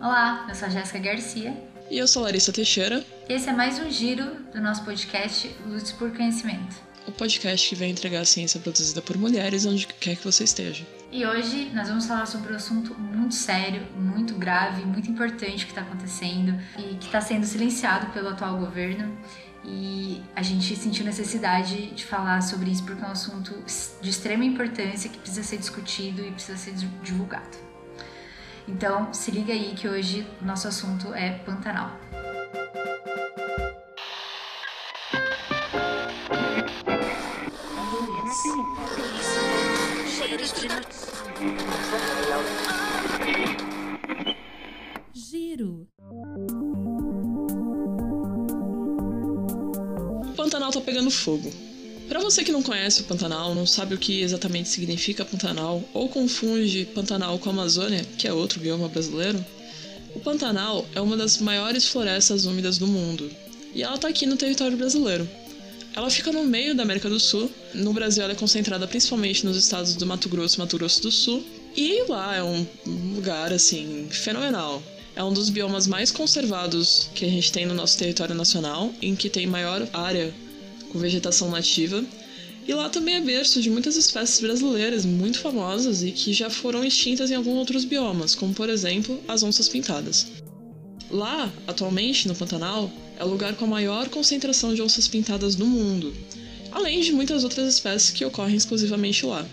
Olá, eu sou a Jéssica Garcia. E eu sou Larissa Teixeira. Esse é mais um giro do nosso podcast Lutes por Conhecimento. O podcast que vem entregar a ciência produzida por mulheres onde quer que você esteja. E hoje nós vamos falar sobre um assunto muito sério, muito grave, muito importante que está acontecendo e que está sendo silenciado pelo atual governo. E a gente sentiu necessidade de falar sobre isso porque é um assunto de extrema importância que precisa ser discutido e precisa ser divulgado. Então, se liga aí que hoje nosso assunto é Pantanal. Giro. Você que não conhece o Pantanal, não sabe o que exatamente significa Pantanal ou confunde Pantanal com Amazônia, que é outro bioma brasileiro, o Pantanal é uma das maiores florestas úmidas do mundo e ela está aqui no território brasileiro. Ela fica no meio da América do Sul. No Brasil, ela é concentrada principalmente nos estados do Mato Grosso e Mato Grosso do Sul. E lá é um lugar, assim, fenomenal. É um dos biomas mais conservados que a gente tem no nosso território nacional, em que tem maior área com vegetação nativa. E lá também é berço de muitas espécies brasileiras muito famosas e que já foram extintas em alguns outros biomas, como por exemplo as onças pintadas. Lá, atualmente, no Pantanal, é o lugar com a maior concentração de onças pintadas do mundo, além de muitas outras espécies que ocorrem exclusivamente lá.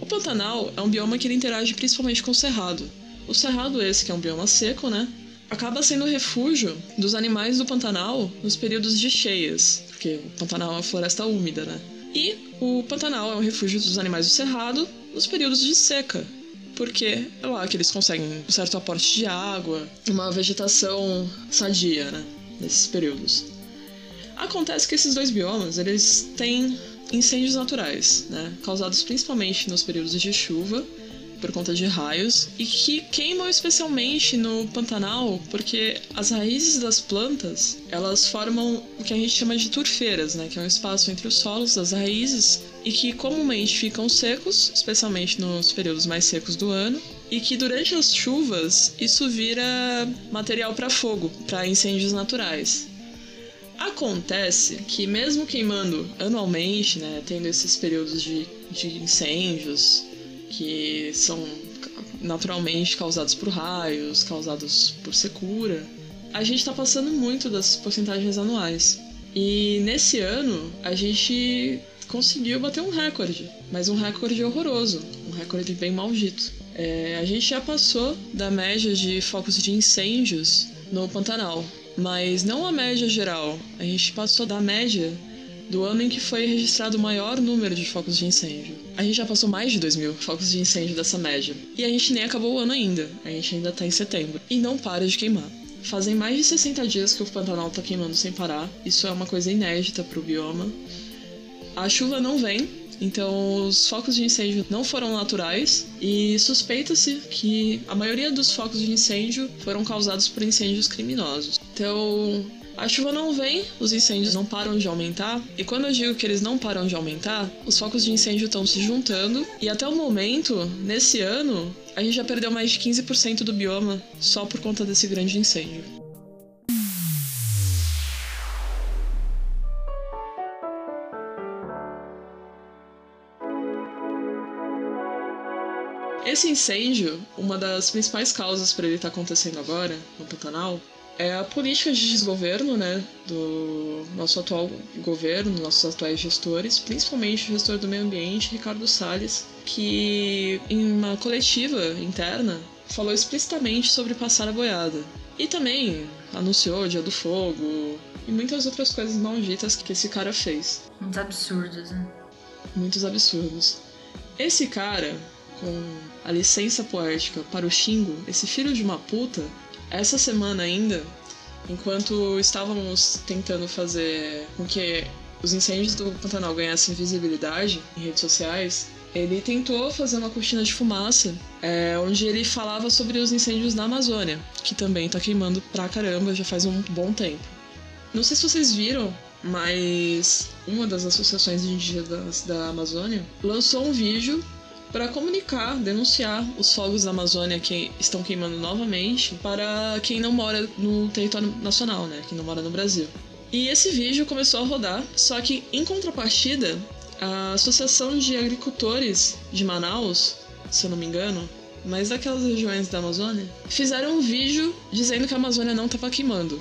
O Pantanal é um bioma que interage principalmente com o Cerrado. O Cerrado esse, que é um bioma seco, né? Acaba sendo refúgio dos animais do Pantanal nos períodos de cheias, porque o Pantanal é uma floresta úmida, né? E o Pantanal é um refúgio dos animais do Cerrado nos períodos de seca, porque é lá que eles conseguem um certo aporte de água, uma vegetação sadia, né, nesses períodos. Acontece que esses dois biomas, eles têm incêndios naturais, né, causados principalmente nos períodos de chuva por conta de raios e que queimam especialmente no Pantanal porque as raízes das plantas elas formam o que a gente chama de turfeiras, né, que é um espaço entre os solos das raízes e que comumente ficam secos, especialmente nos períodos mais secos do ano, e que durante as chuvas isso vira material para fogo, para incêndios naturais. Acontece que mesmo queimando anualmente, né, tendo esses períodos de, de incêndios que são naturalmente causados por raios, causados por secura, a gente está passando muito das porcentagens anuais. E nesse ano a gente conseguiu bater um recorde, mas um recorde horroroso, um recorde bem maldito. É, a gente já passou da média de focos de incêndios no Pantanal, mas não a média geral. A gente passou da média do ano em que foi registrado o maior número de focos de incêndio. A gente já passou mais de 2 mil focos de incêndio dessa média. E a gente nem acabou o ano ainda. A gente ainda tá em setembro. E não para de queimar. Fazem mais de 60 dias que o Pantanal tá queimando sem parar. Isso é uma coisa inédita pro bioma. A chuva não vem, então os focos de incêndio não foram naturais e suspeita-se que a maioria dos focos de incêndio foram causados por incêndios criminosos. Então, a chuva não vem, os incêndios não param de aumentar, e quando eu digo que eles não param de aumentar, os focos de incêndio estão se juntando, e até o momento, nesse ano, a gente já perdeu mais de 15% do bioma só por conta desse grande incêndio. Esse incêndio, uma das principais causas para ele estar tá acontecendo agora no Pantanal, é a política de desgoverno, né, do nosso atual governo, nossos atuais gestores, principalmente o gestor do meio ambiente, Ricardo Salles, que em uma coletiva interna falou explicitamente sobre passar a boiada. E também anunciou o Dia do Fogo e muitas outras coisas malditas que esse cara fez. Muitos absurdos, né? Muitos absurdos. Esse cara, com a licença poética para o xingo, esse filho de uma puta, essa semana ainda, enquanto estávamos tentando fazer com que os incêndios do Pantanal ganhassem visibilidade em redes sociais, ele tentou fazer uma cortina de fumaça, é, onde ele falava sobre os incêndios na Amazônia, que também tá queimando pra caramba já faz um bom tempo. Não sei se vocês viram, mas uma das associações indígenas da Amazônia lançou um vídeo para comunicar, denunciar os fogos da Amazônia que estão queimando novamente para quem não mora no território nacional, né? Quem não mora no Brasil. E esse vídeo começou a rodar, só que em contrapartida, a Associação de Agricultores de Manaus, se eu não me engano, mas daquelas regiões da Amazônia, fizeram um vídeo dizendo que a Amazônia não estava queimando.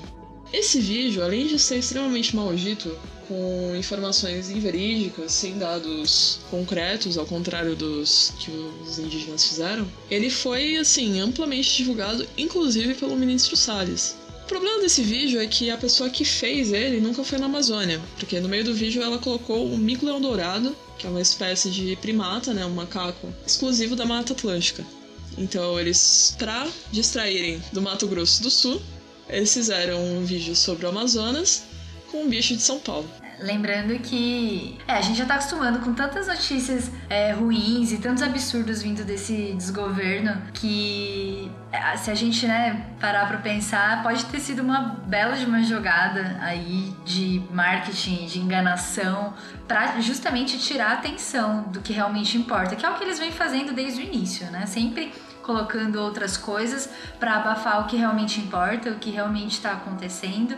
Esse vídeo, além de ser extremamente maldito, com informações inverídicas, sem dados concretos, ao contrário dos que os indígenas fizeram, ele foi assim amplamente divulgado, inclusive pelo ministro Salles. O problema desse vídeo é que a pessoa que fez ele nunca foi na Amazônia, porque no meio do vídeo ela colocou o mico-leão dourado, que é uma espécie de primata, né, um macaco exclusivo da Mata Atlântica. Então eles, para distraírem do Mato Grosso do Sul, eles fizeram um vídeo sobre o Amazonas com um bicho de São Paulo. Lembrando que é, a gente já tá acostumando com tantas notícias é, ruins e tantos absurdos vindo desse desgoverno que é, se a gente né, parar para pensar, pode ter sido uma bela de uma jogada aí de marketing, de enganação, para justamente tirar a atenção do que realmente importa, que é o que eles vêm fazendo desde o início, né? Sempre colocando outras coisas para abafar o que realmente importa, o que realmente está acontecendo.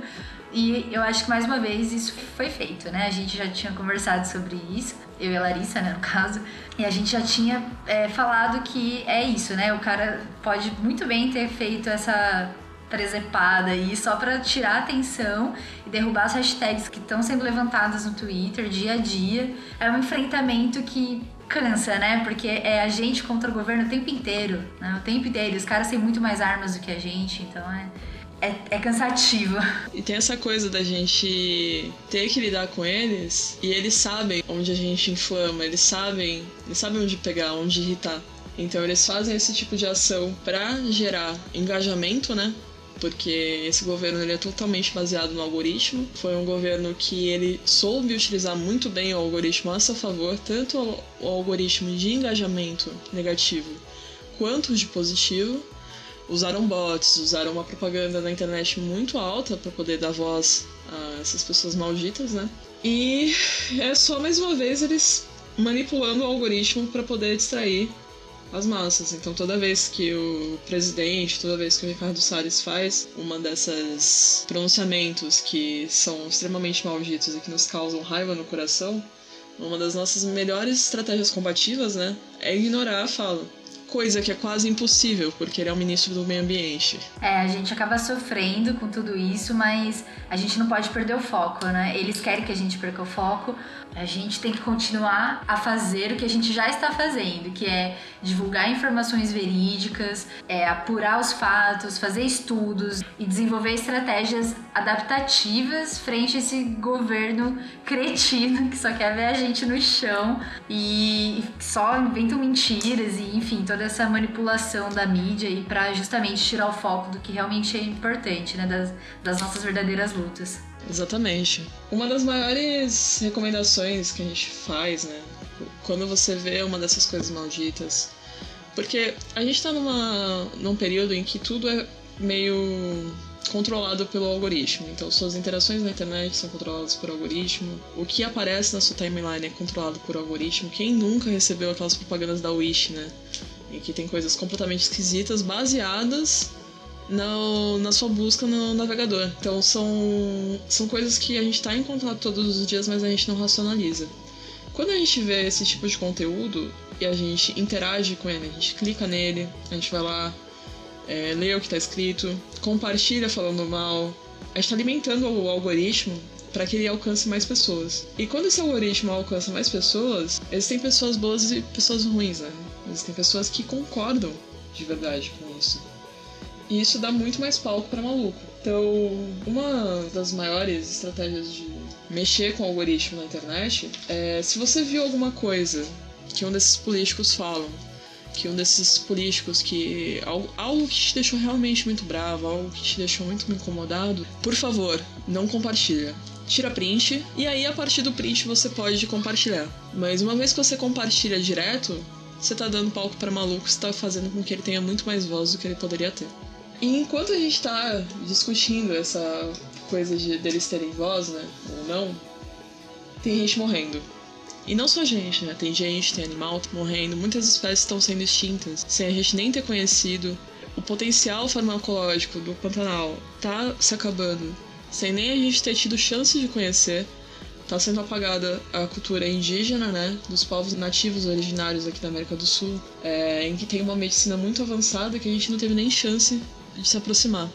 E eu acho que mais uma vez isso foi feito, né? A gente já tinha conversado sobre isso, eu e a Larissa, né, no caso, e a gente já tinha é, falado que é isso, né? O cara pode muito bem ter feito essa presepada aí só para tirar a atenção e derrubar as hashtags que estão sendo levantadas no Twitter dia a dia. É um enfrentamento que cansa, né? Porque é a gente contra o governo o tempo inteiro, né? O tempo inteiro. Os caras têm muito mais armas do que a gente, então é é, é cansativo. E tem essa coisa da gente ter que lidar com eles e eles sabem onde a gente inflama, eles sabem, eles sabem onde pegar, onde irritar. Então eles fazem esse tipo de ação para gerar engajamento, né? Porque esse governo ele é totalmente baseado no algoritmo. Foi um governo que ele soube utilizar muito bem o algoritmo a seu favor, tanto o algoritmo de engajamento negativo quanto de positivo usaram bots, usaram uma propaganda na internet muito alta para poder dar voz a essas pessoas malditas, né? E é só mais uma vez eles manipulando o algoritmo para poder distrair as massas. Então toda vez que o presidente, toda vez que o Ricardo Salles faz uma dessas pronunciamentos que são extremamente malditos e que nos causam raiva no coração, uma das nossas melhores estratégias combativas, né, é ignorar a fala coisa que é quase impossível, porque ele é o ministro do meio ambiente. É, a gente acaba sofrendo com tudo isso, mas a gente não pode perder o foco, né? Eles querem que a gente perca o foco, a gente tem que continuar a fazer o que a gente já está fazendo, que é divulgar informações verídicas, é apurar os fatos, fazer estudos e desenvolver estratégias adaptativas frente a esse governo cretino que só quer ver a gente no chão e só inventam mentiras e enfim, toda essa manipulação da mídia e para justamente tirar o foco do que realmente é importante, né, das, das nossas verdadeiras lutas. Exatamente. Uma das maiores recomendações que a gente faz, né? Quando você vê uma dessas coisas malditas. Porque a gente tá numa, num período em que tudo é meio controlado pelo algoritmo. Então, suas interações na internet são controladas por algoritmo. O que aparece na sua timeline é controlado por algoritmo. Quem nunca recebeu aquelas propagandas da Wish, né? Em que tem coisas completamente esquisitas baseadas na, na sua busca no navegador. Então são, são coisas que a gente está em contato todos os dias, mas a gente não racionaliza. Quando a gente vê esse tipo de conteúdo e a gente interage com ele, a gente clica nele, a gente vai lá, é, lê o que está escrito, compartilha falando mal, a gente está alimentando o algoritmo para que ele alcance mais pessoas. E quando esse algoritmo alcança mais pessoas, existem pessoas boas e pessoas ruins, né? Existem pessoas que concordam de verdade com isso. E isso dá muito mais palco para maluco. Então, uma das maiores estratégias de mexer com o algoritmo na internet é se você viu alguma coisa que um desses políticos falam, que um desses políticos que algo, algo que te deixou realmente muito bravo, algo que te deixou muito incomodado, por favor, não compartilha. Tira print e aí a partir do print você pode compartilhar. Mas uma vez que você compartilha direto, você tá dando palco para maluco, você tá fazendo com que ele tenha muito mais voz do que ele poderia ter. E enquanto a gente tá discutindo essa coisa de deles terem voz, né, ou não, tem gente morrendo. E não só gente, né? Tem gente, tem animal morrendo, muitas espécies estão sendo extintas, sem a gente nem ter conhecido. O potencial farmacológico do Pantanal tá se acabando, sem nem a gente ter tido chance de conhecer. Tá sendo apagada a cultura indígena, né? Dos povos nativos originários aqui da América do Sul, é, em que tem uma medicina muito avançada que a gente não teve nem chance de se aproximar.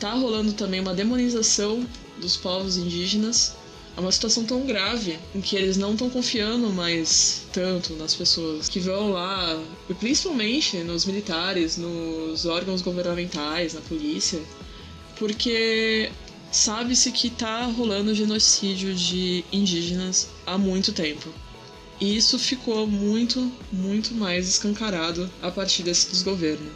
Tá rolando também uma demonização dos povos indígenas. É uma situação tão grave em que eles não estão confiando mais tanto nas pessoas que vão lá, e principalmente nos militares, nos órgãos governamentais, na polícia, porque sabe-se que está rolando genocídio de indígenas há muito tempo. E isso ficou muito, muito mais escancarado a partir desse desgoverno.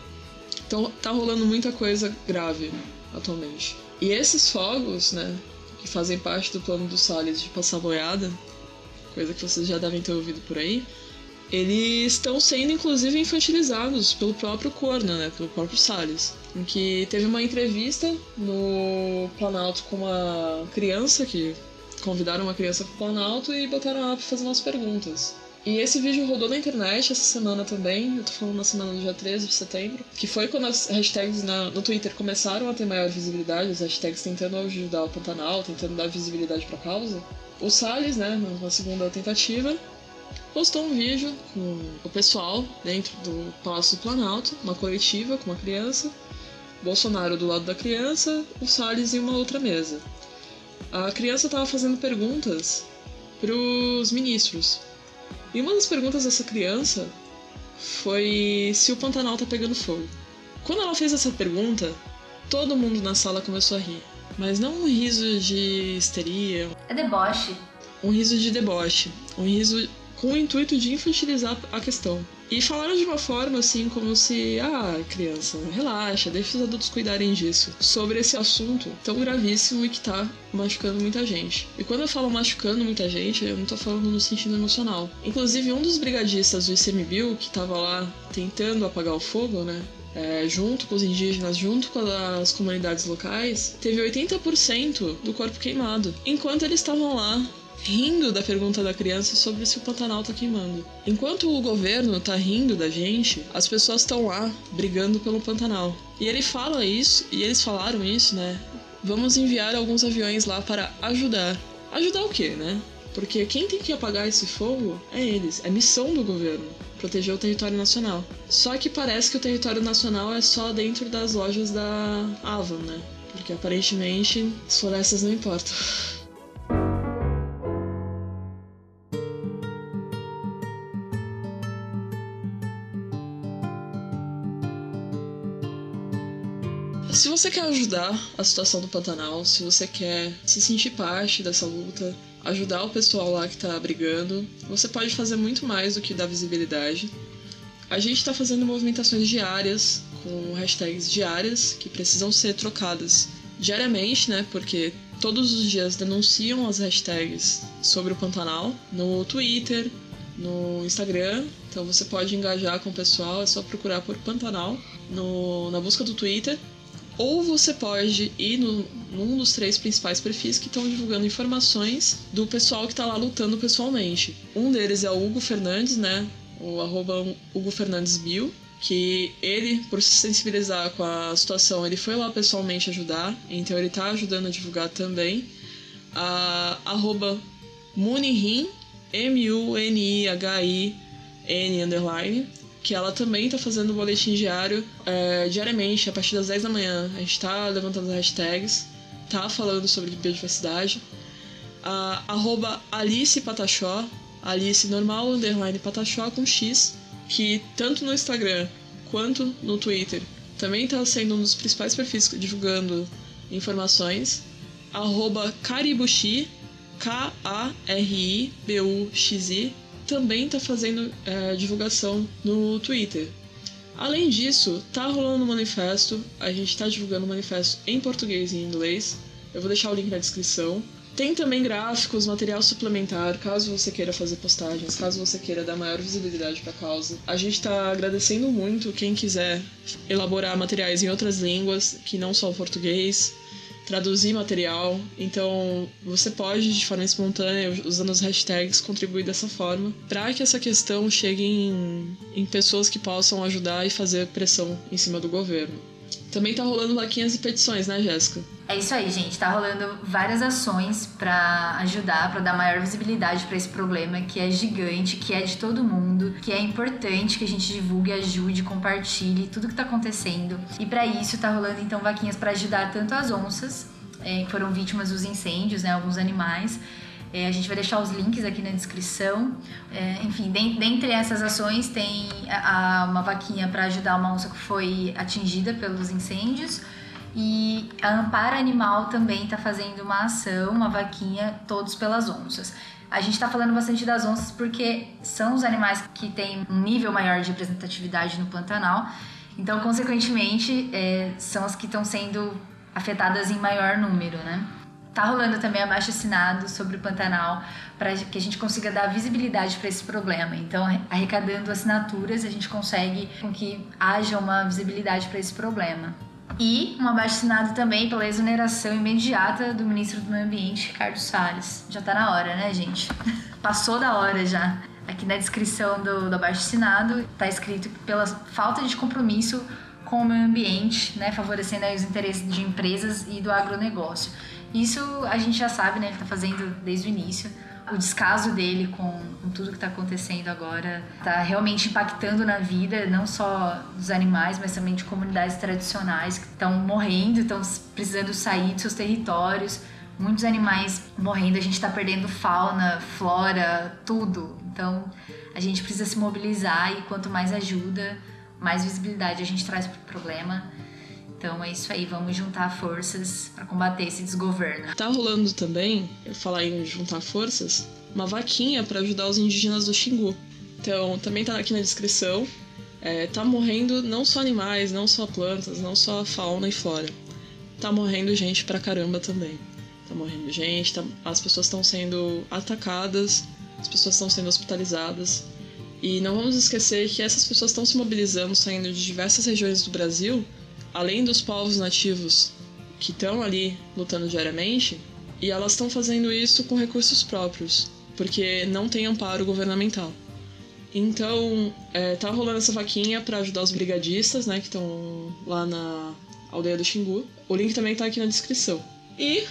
Então tá rolando muita coisa grave atualmente. E esses fogos, né, que fazem parte do plano do Salles de passar boiada, coisa que vocês já devem ter ouvido por aí, eles estão sendo inclusive infantilizados pelo próprio Corno, né, pelo próprio Salles em que teve uma entrevista no Planalto com uma criança que convidaram uma criança pro Planalto e botaram ela pra fazer umas perguntas. E esse vídeo rodou na internet essa semana também, eu tô falando na semana do dia 13 de setembro, que foi quando as hashtags na, no Twitter começaram a ter maior visibilidade, as hashtags tentando ajudar o Pantanal, tentando dar visibilidade pra causa. O Salles, né, na segunda tentativa, postou um vídeo com o pessoal dentro do Palácio do Planalto, uma coletiva com uma criança, Bolsonaro do lado da criança, o Salles em uma outra mesa. A criança estava fazendo perguntas para os ministros. E uma das perguntas dessa criança foi se o Pantanal tá pegando fogo. Quando ela fez essa pergunta, todo mundo na sala começou a rir. Mas não um riso de histeria. É deboche. Um riso de deboche. Um riso com o intuito de infantilizar a questão. E falaram de uma forma assim, como se, ah, criança, relaxa, deixa os adultos cuidarem disso. Sobre esse assunto tão gravíssimo e que tá machucando muita gente. E quando eu falo machucando muita gente, eu não tô falando no sentido emocional. Inclusive, um dos brigadistas do ICMBio, que tava lá tentando apagar o fogo, né? É, junto com os indígenas, junto com as comunidades locais, teve 80% do corpo queimado. Enquanto eles estavam lá rindo da pergunta da criança sobre se o Pantanal tá queimando. Enquanto o governo tá rindo da gente, as pessoas estão lá brigando pelo Pantanal. E ele fala isso, e eles falaram isso, né? Vamos enviar alguns aviões lá para ajudar. Ajudar o quê, né? Porque quem tem que apagar esse fogo é eles, é missão do governo proteger o território nacional. Só que parece que o território nacional é só dentro das lojas da Avon, né? Porque aparentemente as florestas não importam. você quer ajudar a situação do Pantanal, se você quer se sentir parte dessa luta, ajudar o pessoal lá que tá brigando, você pode fazer muito mais do que dar visibilidade. A gente está fazendo movimentações diárias, com hashtags diárias, que precisam ser trocadas diariamente, né? Porque todos os dias denunciam as hashtags sobre o Pantanal no Twitter, no Instagram. Então você pode engajar com o pessoal, é só procurar por Pantanal no, na busca do Twitter ou você pode ir no, num dos três principais perfis que estão divulgando informações do pessoal que está lá lutando pessoalmente. Um deles é o Hugo Fernandes, né? O arroba Hugo Fernandes Bill, que ele, por se sensibilizar com a situação, ele foi lá pessoalmente ajudar, então ele está ajudando a divulgar também. A arroba Munihin, M-U-N-I-H-I-N underline, que ela também está fazendo o boletim diário é, diariamente, a partir das 10 da manhã. A gente está levantando as hashtags, tá falando sobre biodiversidade. A, arroba Alice Patachó, Alice normal, underline Patachó com X, que tanto no Instagram quanto no Twitter também está sendo um dos principais perfis divulgando informações. Arroba Karibushi, K-A-R-I-B-U-X-I, também está fazendo é, divulgação no Twitter. Além disso, tá rolando um manifesto, a gente está divulgando o um manifesto em português e em inglês. Eu vou deixar o link na descrição. Tem também gráficos, material suplementar, caso você queira fazer postagens, caso você queira dar maior visibilidade para a causa. A gente está agradecendo muito quem quiser elaborar materiais em outras línguas, que não só o português. Traduzir material. Então, você pode, de forma espontânea, usando as hashtags, contribuir dessa forma para que essa questão chegue em, em pessoas que possam ajudar e fazer pressão em cima do governo. Também tá rolando vaquinhas e petições, né, Jéssica? É isso aí, gente. Tá rolando várias ações para ajudar, para dar maior visibilidade para esse problema que é gigante, que é de todo mundo, que é importante que a gente divulgue, ajude, compartilhe tudo que tá acontecendo. E para isso tá rolando então vaquinhas para ajudar tanto as onças, é, que foram vítimas dos incêndios, né, alguns animais, é, a gente vai deixar os links aqui na descrição. É, enfim, dentre essas ações tem a, a, uma vaquinha para ajudar uma onça que foi atingida pelos incêndios. E a Ampara Animal também está fazendo uma ação, uma vaquinha, todos pelas onças. A gente está falando bastante das onças porque são os animais que têm um nível maior de representatividade no Pantanal. Então, consequentemente, é, são as que estão sendo afetadas em maior número, né? Tá rolando também abaixo assinado sobre o Pantanal para que a gente consiga dar visibilidade para esse problema. Então, arrecadando assinaturas, a gente consegue com que haja uma visibilidade para esse problema. E um abaixo assinado também pela exoneração imediata do ministro do Meio Ambiente, Ricardo Salles. Já tá na hora, né, gente? Passou da hora já. Aqui na descrição do, do abaixo assinado tá escrito pela falta de compromisso com o meio ambiente, né, favorecendo os interesses de empresas e do agronegócio. Isso a gente já sabe, né? Ele tá fazendo desde o início. O descaso dele com, com tudo que está acontecendo agora está realmente impactando na vida, não só dos animais, mas também de comunidades tradicionais que estão morrendo, estão precisando sair de seus territórios. Muitos animais morrendo, a gente está perdendo fauna, flora, tudo. Então a gente precisa se mobilizar e quanto mais ajuda, mais visibilidade a gente traz para o problema. Então é isso aí, vamos juntar forças para combater esse desgoverno. Tá rolando também, eu falar em juntar forças, uma vaquinha para ajudar os indígenas do Xingu. Então também tá aqui na descrição. É, tá morrendo não só animais, não só plantas, não só fauna e flora. Tá morrendo gente pra caramba também. Tá morrendo gente, tá, as pessoas estão sendo atacadas, as pessoas estão sendo hospitalizadas. E não vamos esquecer que essas pessoas estão se mobilizando, saindo de diversas regiões do Brasil além dos povos nativos que estão ali lutando diariamente, e elas estão fazendo isso com recursos próprios, porque não tem amparo governamental. Então, é, tá rolando essa vaquinha para ajudar os brigadistas, né, que estão lá na aldeia do Xingu. O link também tá aqui na descrição. E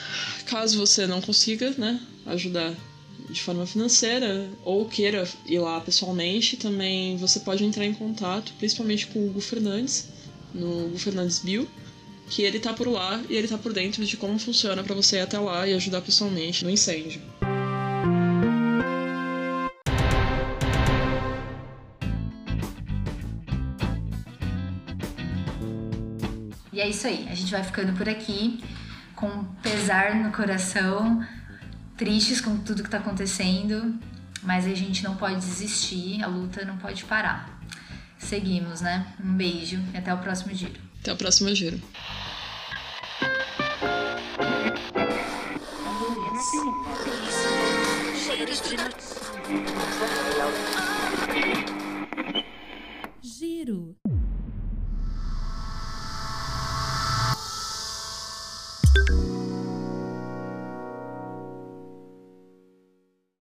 caso você não consiga, né, ajudar de forma financeira ou queira ir lá pessoalmente, também você pode entrar em contato, principalmente com o Hugo Fernandes, no Hugo Fernandes Bill, que ele tá por lá e ele tá por dentro de como funciona para você ir até lá e ajudar pessoalmente no incêndio. E é isso aí, a gente vai ficando por aqui com pesar no coração, tristes com tudo que está acontecendo, mas a gente não pode desistir, a luta não pode parar. Seguimos, né? Um beijo e até o próximo giro. Até o próximo giro. Giro.